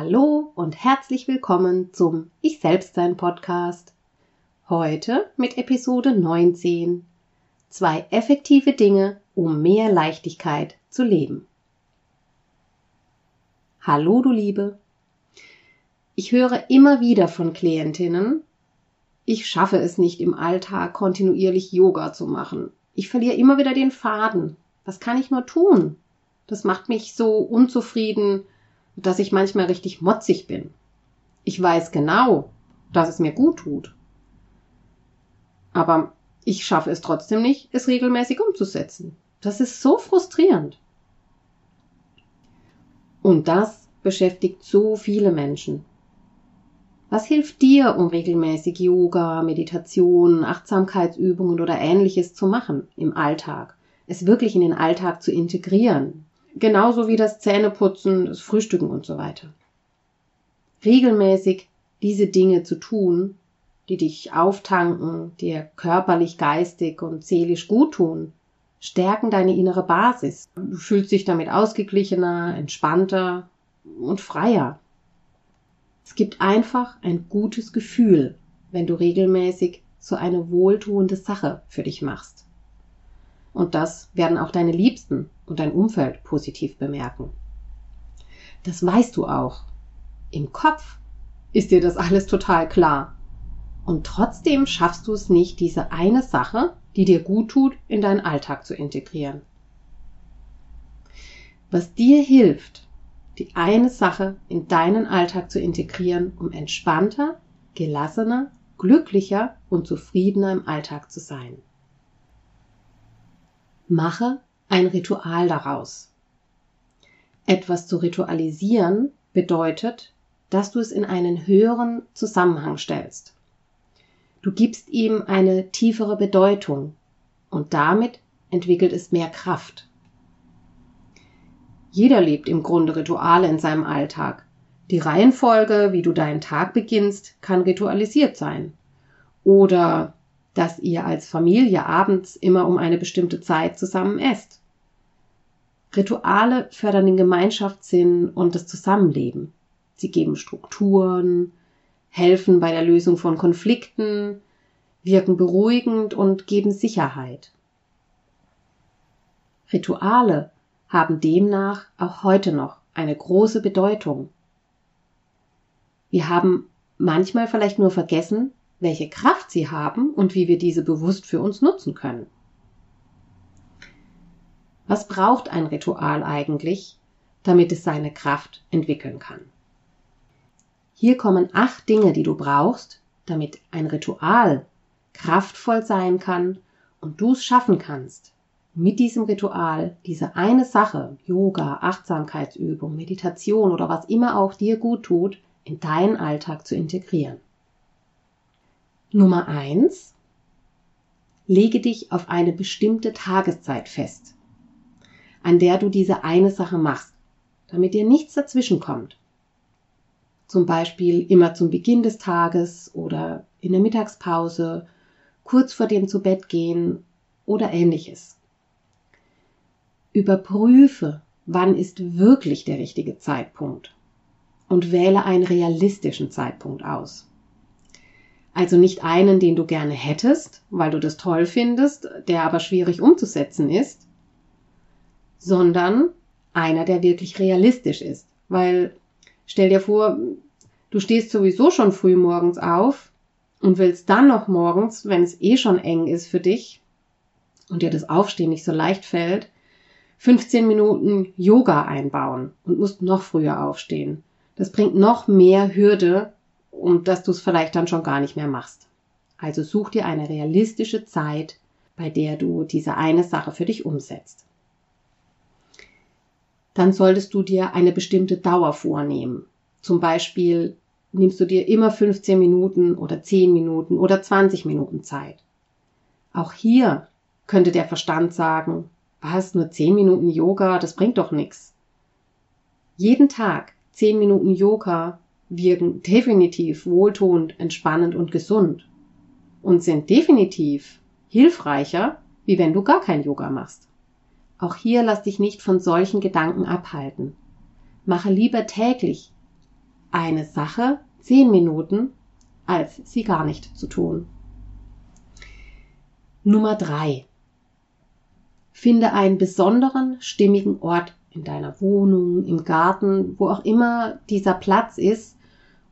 Hallo und herzlich willkommen zum Ich Selbstsein Podcast. Heute mit Episode 19. Zwei effektive Dinge, um mehr Leichtigkeit zu leben. Hallo du Liebe. Ich höre immer wieder von Klientinnen, ich schaffe es nicht im Alltag kontinuierlich Yoga zu machen. Ich verliere immer wieder den Faden. Was kann ich nur tun? Das macht mich so unzufrieden, dass ich manchmal richtig motzig bin. Ich weiß genau, dass es mir gut tut. Aber ich schaffe es trotzdem nicht, es regelmäßig umzusetzen. Das ist so frustrierend. Und das beschäftigt so viele Menschen. Was hilft dir, um regelmäßig Yoga, Meditation, Achtsamkeitsübungen oder ähnliches zu machen im Alltag? Es wirklich in den Alltag zu integrieren, Genauso wie das Zähneputzen, das Frühstücken und so weiter. Regelmäßig diese Dinge zu tun, die dich auftanken, dir körperlich, geistig und seelisch gut tun, stärken deine innere Basis. Du fühlst dich damit ausgeglichener, entspannter und freier. Es gibt einfach ein gutes Gefühl, wenn du regelmäßig so eine wohltuende Sache für dich machst. Und das werden auch deine Liebsten und dein Umfeld positiv bemerken. Das weißt du auch. Im Kopf ist dir das alles total klar. Und trotzdem schaffst du es nicht, diese eine Sache, die dir gut tut, in deinen Alltag zu integrieren. Was dir hilft, die eine Sache in deinen Alltag zu integrieren, um entspannter, gelassener, glücklicher und zufriedener im Alltag zu sein. Mache ein Ritual daraus. Etwas zu ritualisieren bedeutet, dass du es in einen höheren Zusammenhang stellst. Du gibst ihm eine tiefere Bedeutung und damit entwickelt es mehr Kraft. Jeder lebt im Grunde Rituale in seinem Alltag. Die Reihenfolge, wie du deinen Tag beginnst, kann ritualisiert sein. Oder dass ihr als Familie abends immer um eine bestimmte Zeit zusammen esst. Rituale fördern den Gemeinschaftssinn und das Zusammenleben. Sie geben Strukturen, helfen bei der Lösung von Konflikten, wirken beruhigend und geben Sicherheit. Rituale haben demnach auch heute noch eine große Bedeutung. Wir haben manchmal vielleicht nur vergessen, welche Kraft sie haben und wie wir diese bewusst für uns nutzen können. Was braucht ein Ritual eigentlich, damit es seine Kraft entwickeln kann? Hier kommen acht Dinge, die du brauchst, damit ein Ritual kraftvoll sein kann und du es schaffen kannst, mit diesem Ritual diese eine Sache, Yoga, Achtsamkeitsübung, Meditation oder was immer auch dir gut tut, in deinen Alltag zu integrieren. Nummer eins: Lege dich auf eine bestimmte Tageszeit fest, an der du diese eine Sache machst, damit dir nichts dazwischen kommt. Zum Beispiel immer zum Beginn des Tages oder in der Mittagspause, kurz vor dem zu Bett gehen oder ähnliches. Überprüfe, wann ist wirklich der richtige Zeitpunkt und wähle einen realistischen Zeitpunkt aus. Also nicht einen, den du gerne hättest, weil du das toll findest, der aber schwierig umzusetzen ist, sondern einer, der wirklich realistisch ist. Weil stell dir vor, du stehst sowieso schon früh morgens auf, und willst dann noch morgens, wenn es eh schon eng ist für dich und dir das Aufstehen nicht so leicht fällt, 15 Minuten Yoga einbauen und musst noch früher aufstehen. Das bringt noch mehr Hürde und dass du es vielleicht dann schon gar nicht mehr machst. Also such dir eine realistische Zeit, bei der du diese eine Sache für dich umsetzt. Dann solltest du dir eine bestimmte Dauer vornehmen. Zum Beispiel nimmst du dir immer 15 Minuten oder 10 Minuten oder 20 Minuten Zeit. Auch hier könnte der Verstand sagen, was, nur 10 Minuten Yoga, das bringt doch nichts. Jeden Tag 10 Minuten Yoga wirken definitiv wohltuend, entspannend und gesund und sind definitiv hilfreicher, wie wenn du gar kein Yoga machst. Auch hier lass dich nicht von solchen Gedanken abhalten. Mache lieber täglich eine Sache zehn Minuten, als sie gar nicht zu tun. Nummer drei. Finde einen besonderen, stimmigen Ort in deiner Wohnung, im Garten, wo auch immer dieser Platz ist,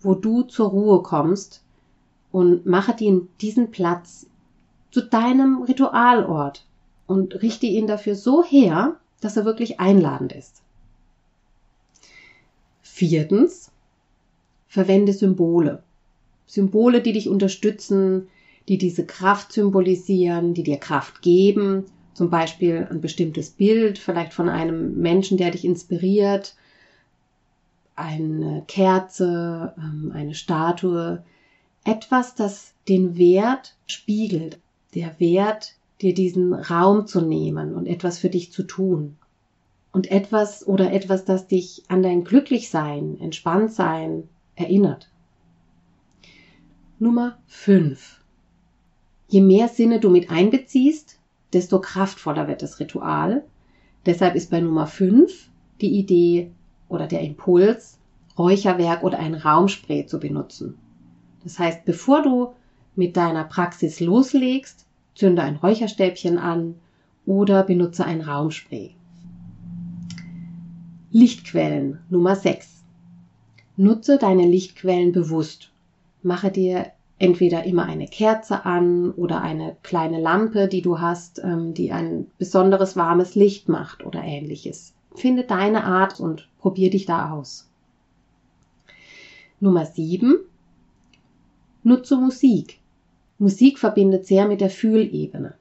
wo du zur Ruhe kommst und mache diesen Platz zu deinem Ritualort und richte ihn dafür so her, dass er wirklich einladend ist. Viertens, verwende Symbole. Symbole, die dich unterstützen, die diese Kraft symbolisieren, die dir Kraft geben. Zum Beispiel ein bestimmtes Bild, vielleicht von einem Menschen, der dich inspiriert, eine Kerze, ähm, eine Statue, etwas, das den Wert spiegelt, der Wert, dir diesen Raum zu nehmen und etwas für dich zu tun. Und etwas oder etwas, das dich an dein Glücklichsein, Entspanntsein erinnert. Nummer 5. Je mehr Sinne du mit einbeziehst, desto kraftvoller wird das Ritual. Deshalb ist bei Nummer 5 die Idee oder der Impuls, Räucherwerk oder ein Raumspray zu benutzen. Das heißt, bevor du mit deiner Praxis loslegst, zünde ein Räucherstäbchen an oder benutze ein Raumspray. Lichtquellen Nummer 6. Nutze deine Lichtquellen bewusst. Mache dir entweder immer eine Kerze an oder eine kleine Lampe, die du hast, ähm, die ein besonderes warmes Licht macht oder ähnliches. Finde deine Art und probier dich da aus. Nummer 7. Nutze Musik. Musik verbindet sehr mit der Fühlebene.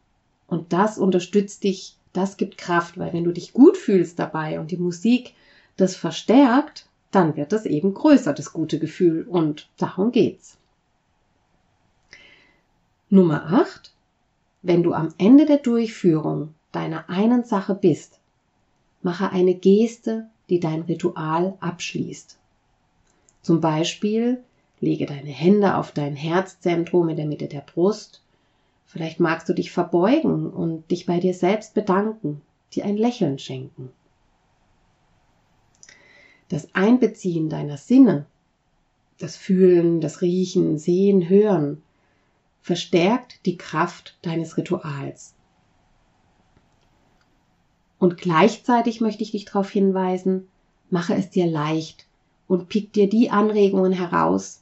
Und das unterstützt dich, das gibt Kraft, weil wenn du dich gut fühlst dabei und die Musik das verstärkt, dann wird das eben größer, das gute Gefühl. Und darum geht's. Nummer 8. Wenn du am Ende der Durchführung deiner einen Sache bist, mache eine Geste, die dein Ritual abschließt. Zum Beispiel lege deine Hände auf dein Herzzentrum in der Mitte der Brust. Vielleicht magst du dich verbeugen und dich bei dir selbst bedanken, dir ein Lächeln schenken. Das Einbeziehen deiner Sinne, das Fühlen, das Riechen, Sehen, Hören, verstärkt die Kraft deines Rituals. Und gleichzeitig möchte ich dich darauf hinweisen, mache es dir leicht und pick dir die Anregungen heraus,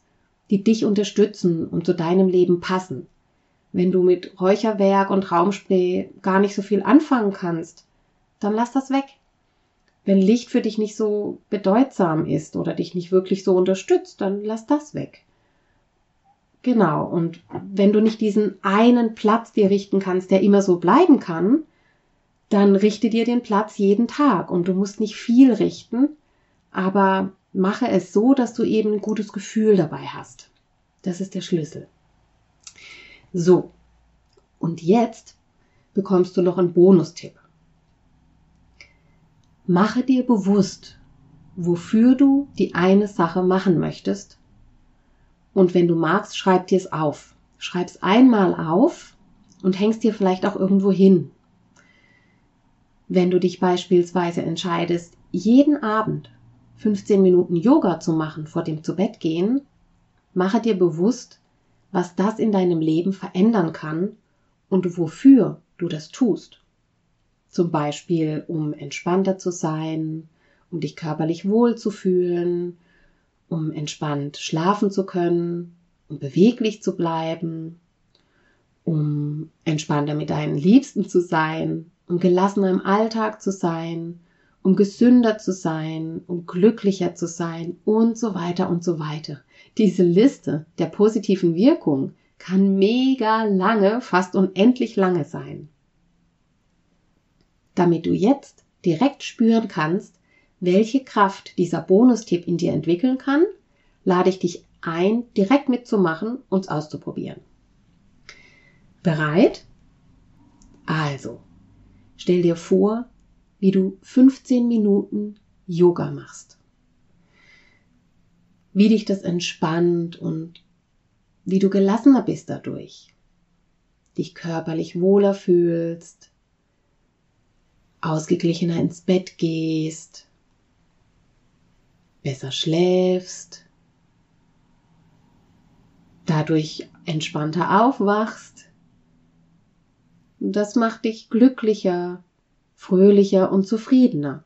die dich unterstützen und zu deinem Leben passen. Wenn du mit Räucherwerk und Raumspray gar nicht so viel anfangen kannst, dann lass das weg wenn Licht für dich nicht so bedeutsam ist oder dich nicht wirklich so unterstützt, dann lass das weg. Genau, und wenn du nicht diesen einen Platz dir richten kannst, der immer so bleiben kann, dann richte dir den Platz jeden Tag und du musst nicht viel richten, aber mache es so, dass du eben ein gutes Gefühl dabei hast. Das ist der Schlüssel. So, und jetzt bekommst du noch einen Bonustipp. Mache dir bewusst, wofür du die eine Sache machen möchtest. Und wenn du magst, schreib dir es auf. Schreib es einmal auf und hängst dir vielleicht auch irgendwo hin. Wenn du dich beispielsweise entscheidest, jeden Abend 15 Minuten Yoga zu machen vor dem Zubettgehen, mache dir bewusst, was das in deinem Leben verändern kann und wofür du das tust. Zum Beispiel, um entspannter zu sein, um dich körperlich wohl zu fühlen, um entspannt schlafen zu können um beweglich zu bleiben, um entspannter mit deinen Liebsten zu sein, um gelassener im Alltag zu sein, um gesünder zu sein, um glücklicher zu sein und so weiter und so weiter. Diese Liste der positiven Wirkung kann mega lange, fast unendlich lange sein. Damit du jetzt direkt spüren kannst, welche Kraft dieser Bonustipp in dir entwickeln kann, lade ich dich ein, direkt mitzumachen und auszuprobieren. Bereit? Also, stell dir vor, wie du 15 Minuten Yoga machst. Wie dich das entspannt und wie du gelassener bist dadurch. Dich körperlich wohler fühlst, ausgeglichener ins Bett gehst, besser schläfst, dadurch entspannter aufwachst das macht dich glücklicher, fröhlicher und zufriedener.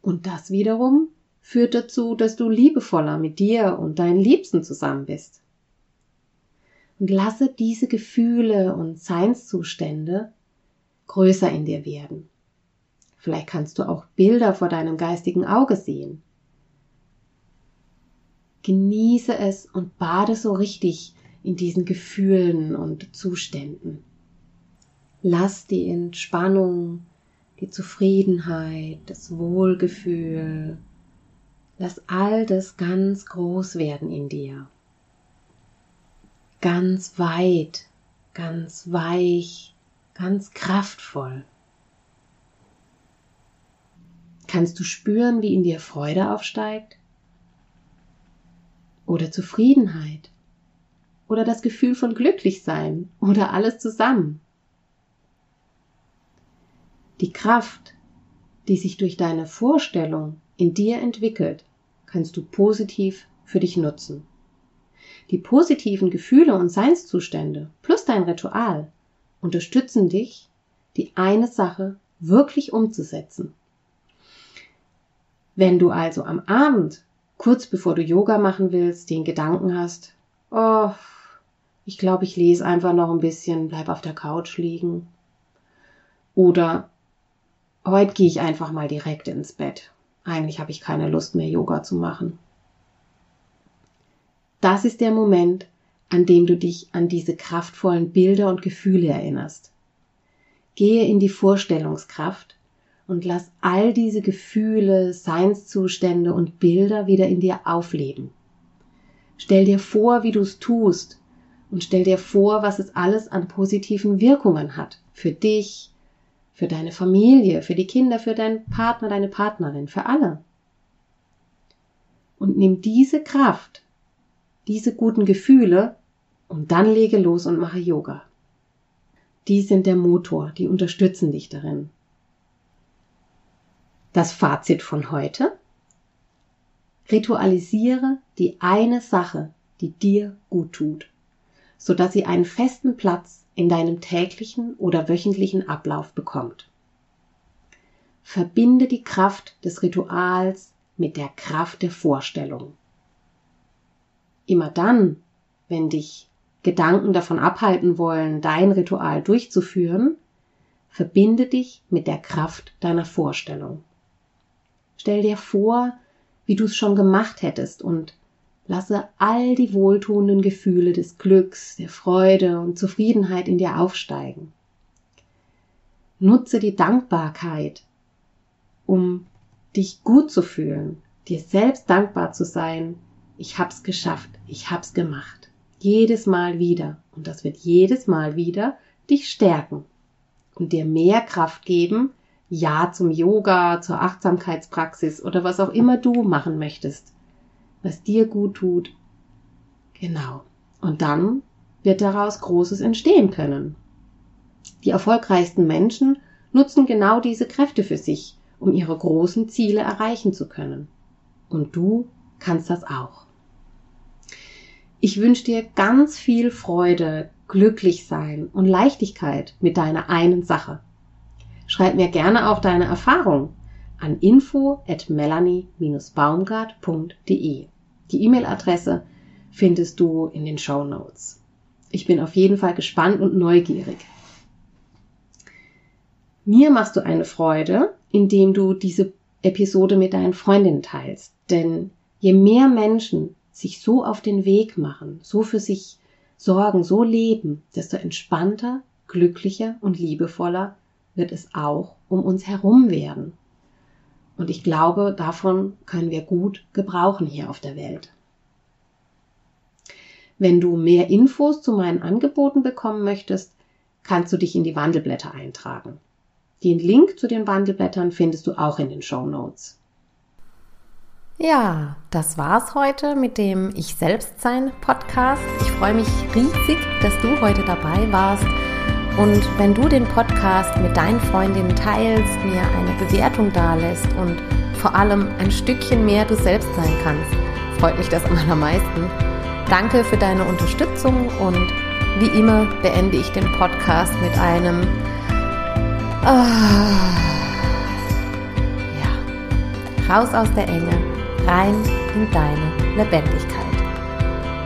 Und das wiederum führt dazu, dass du liebevoller mit dir und deinen Liebsten zusammen bist. Und lasse diese Gefühle und Seinszustände größer in dir werden. Vielleicht kannst du auch Bilder vor deinem geistigen Auge sehen. Genieße es und bade so richtig in diesen Gefühlen und Zuständen. Lass die Entspannung, die Zufriedenheit, das Wohlgefühl, lass all das ganz groß werden in dir. Ganz weit, ganz weich, ganz kraftvoll. Kannst du spüren, wie in dir Freude aufsteigt? Oder Zufriedenheit? Oder das Gefühl von Glücklichsein oder alles zusammen. Die Kraft, die sich durch deine Vorstellung in dir entwickelt, kannst du positiv für dich nutzen. Die positiven Gefühle und Seinszustände plus dein Ritual unterstützen dich, die eine Sache wirklich umzusetzen. Wenn du also am Abend, kurz bevor du Yoga machen willst, den Gedanken hast, oh, ich glaube, ich lese einfach noch ein bisschen, bleib auf der Couch liegen. Oder heute gehe ich einfach mal direkt ins Bett. Eigentlich habe ich keine Lust mehr, Yoga zu machen. Das ist der Moment, an dem du dich an diese kraftvollen Bilder und Gefühle erinnerst. Gehe in die Vorstellungskraft und lass all diese Gefühle, Seinszustände und Bilder wieder in dir aufleben. Stell dir vor, wie du es tust und stell dir vor, was es alles an positiven Wirkungen hat. Für dich, für deine Familie, für die Kinder, für deinen Partner, deine Partnerin, für alle. Und nimm diese Kraft, diese guten Gefühle und dann lege los und mache Yoga. Die sind der Motor, die unterstützen dich darin. Das Fazit von heute. Ritualisiere die eine Sache, die dir gut tut so dass sie einen festen Platz in deinem täglichen oder wöchentlichen Ablauf bekommt. Verbinde die Kraft des Rituals mit der Kraft der Vorstellung. Immer dann, wenn dich Gedanken davon abhalten wollen, dein Ritual durchzuführen, verbinde dich mit der Kraft deiner Vorstellung. Stell dir vor, wie du es schon gemacht hättest und Lasse all die wohltuenden Gefühle des Glücks, der Freude und Zufriedenheit in dir aufsteigen. Nutze die Dankbarkeit, um dich gut zu fühlen, dir selbst dankbar zu sein. Ich hab's geschafft, ich hab's gemacht. Jedes Mal wieder. Und das wird jedes Mal wieder dich stärken und dir mehr Kraft geben, ja zum Yoga, zur Achtsamkeitspraxis oder was auch immer du machen möchtest was dir gut tut. Genau. Und dann wird daraus Großes entstehen können. Die erfolgreichsten Menschen nutzen genau diese Kräfte für sich, um ihre großen Ziele erreichen zu können. Und du kannst das auch. Ich wünsche dir ganz viel Freude, glücklich sein und Leichtigkeit mit deiner einen Sache. Schreib mir gerne auch deine Erfahrung an info at melanie-baumgart.de die E-Mail-Adresse, findest du in den Show Notes. Ich bin auf jeden Fall gespannt und neugierig. Mir machst du eine Freude, indem du diese Episode mit deinen Freundinnen teilst. Denn je mehr Menschen sich so auf den Weg machen, so für sich sorgen, so leben, desto entspannter, glücklicher und liebevoller wird es auch um uns herum werden. Und ich glaube, davon können wir gut gebrauchen hier auf der Welt. Wenn du mehr Infos zu meinen Angeboten bekommen möchtest, kannst du dich in die Wandelblätter eintragen. Den Link zu den Wandelblättern findest du auch in den Show Notes. Ja, das war's heute mit dem Ich Selbstsein Podcast. Ich freue mich riesig, dass du heute dabei warst. Und wenn du den Podcast mit deinen Freundinnen teilst, mir eine Bewertung dalässt und vor allem ein Stückchen mehr du selbst sein kannst, freut mich das am allermeisten. Danke für deine Unterstützung und wie immer beende ich den Podcast mit einem Ah. Ja. Raus aus der Enge, rein in deine Lebendigkeit.